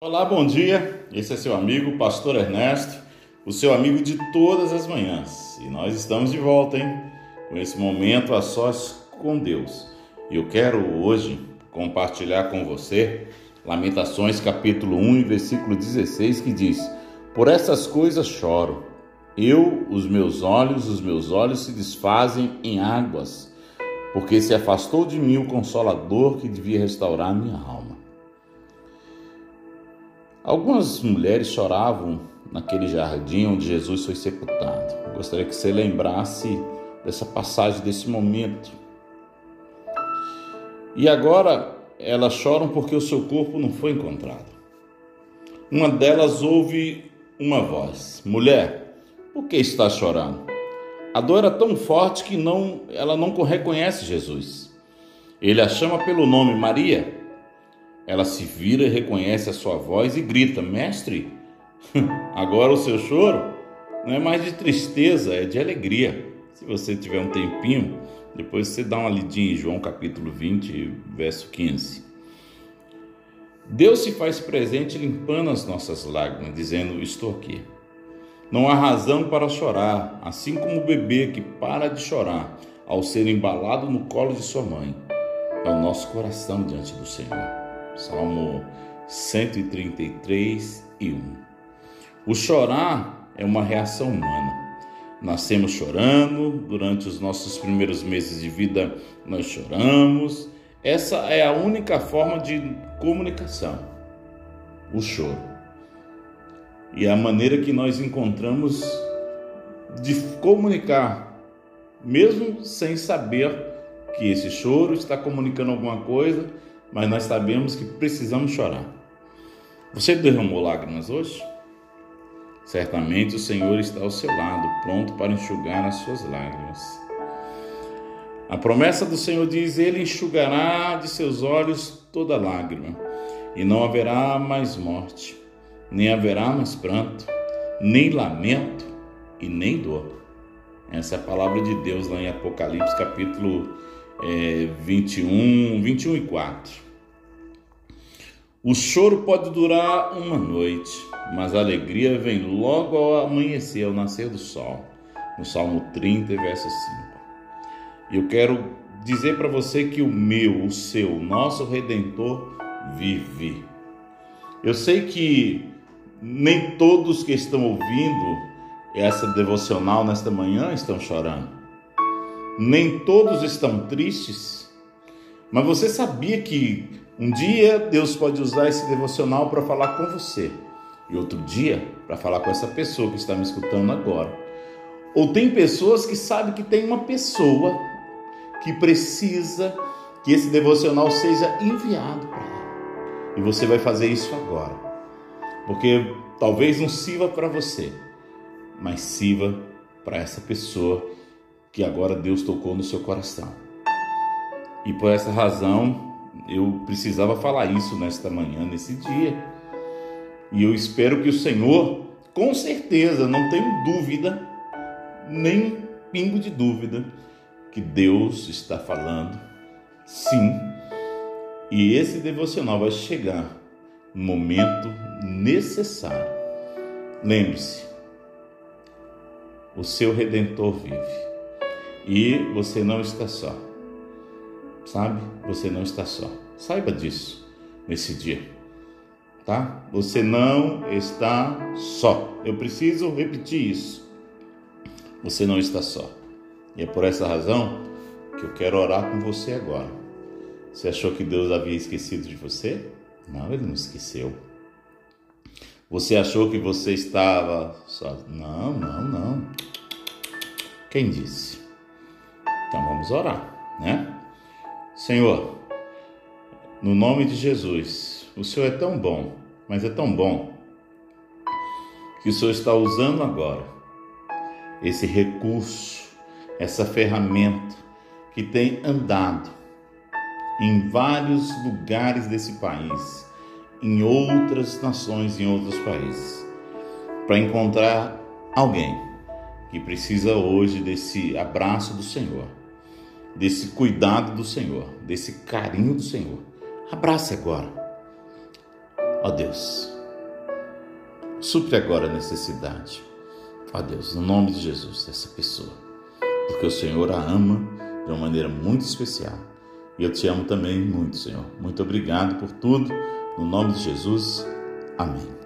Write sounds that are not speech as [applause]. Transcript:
Olá, bom dia. Esse é seu amigo, Pastor Ernesto, o seu amigo de todas as manhãs. E nós estamos de volta, hein? Com esse momento a sós com Deus. E eu quero hoje compartilhar com você Lamentações capítulo 1, versículo 16, que diz: Por essas coisas choro. Eu, os meus olhos, os meus olhos se desfazem em águas, porque se afastou de mim o consolador que devia restaurar minha alma. Algumas mulheres choravam naquele jardim onde Jesus foi sepultado. Gostaria que você lembrasse dessa passagem, desse momento. E agora elas choram porque o seu corpo não foi encontrado. Uma delas ouve uma voz: Mulher, por que está chorando? A dor era tão forte que não, ela não reconhece Jesus. Ele a chama pelo nome Maria. Ela se vira reconhece a sua voz e grita: Mestre, [laughs] agora o seu choro não é mais de tristeza, é de alegria. Se você tiver um tempinho, depois você dá uma lidinha em João capítulo 20, verso 15. Deus se faz presente limpando as nossas lágrimas, dizendo: Estou aqui. Não há razão para chorar, assim como o bebê que para de chorar ao ser embalado no colo de sua mãe. É o nosso coração diante do Senhor. Salmo 133 e 1. O chorar é uma reação humana. Nascemos chorando, durante os nossos primeiros meses de vida nós choramos. Essa é a única forma de comunicação, o choro. E a maneira que nós encontramos de comunicar, mesmo sem saber que esse choro está comunicando alguma coisa, mas nós sabemos que precisamos chorar. Você derramou lágrimas hoje? Certamente o Senhor está ao seu lado, pronto para enxugar as suas lágrimas. A promessa do Senhor diz: Ele enxugará de seus olhos toda lágrima, e não haverá mais morte, nem haverá mais pranto, nem lamento e nem dor. Essa é a palavra de Deus lá em Apocalipse, capítulo é, 21, 21 e 4. O choro pode durar uma noite, mas a alegria vem logo ao amanhecer, ao nascer do sol. No Salmo 30, verso 5. E eu quero dizer para você que o meu, o seu, o nosso Redentor vive. Eu sei que nem todos que estão ouvindo essa devocional nesta manhã estão chorando nem todos estão tristes. Mas você sabia que um dia Deus pode usar esse devocional para falar com você e outro dia para falar com essa pessoa que está me escutando agora. Ou tem pessoas que sabem que tem uma pessoa que precisa que esse devocional seja enviado para ela. E você vai fazer isso agora. Porque talvez não sirva para você, mas sirva para essa pessoa que agora Deus tocou no seu coração. E por essa razão eu precisava falar isso nesta manhã, nesse dia. E eu espero que o Senhor, com certeza, não tenho dúvida, nem pingo de dúvida, que Deus está falando, sim. E esse devocional vai chegar no momento necessário. Lembre-se, o seu redentor vive. E você não está só. Sabe? Você não está só. Saiba disso nesse dia. Tá? Você não está só. Eu preciso repetir isso. Você não está só. E é por essa razão que eu quero orar com você agora. Você achou que Deus havia esquecido de você? Não, ele não esqueceu. Você achou que você estava só? Não, não, não. Quem disse? Então vamos orar, né? Senhor, no nome de Jesus, o Senhor é tão bom, mas é tão bom que o Senhor está usando agora esse recurso, essa ferramenta que tem andado em vários lugares desse país, em outras nações, em outros países, para encontrar alguém que precisa hoje desse abraço do Senhor desse cuidado do Senhor, desse carinho do Senhor. Abrace agora. Ó Deus, supre agora a necessidade. Ó Deus, no nome de Jesus, dessa pessoa. Porque o Senhor a ama de uma maneira muito especial. E eu te amo também muito, Senhor. Muito obrigado por tudo. No nome de Jesus. Amém.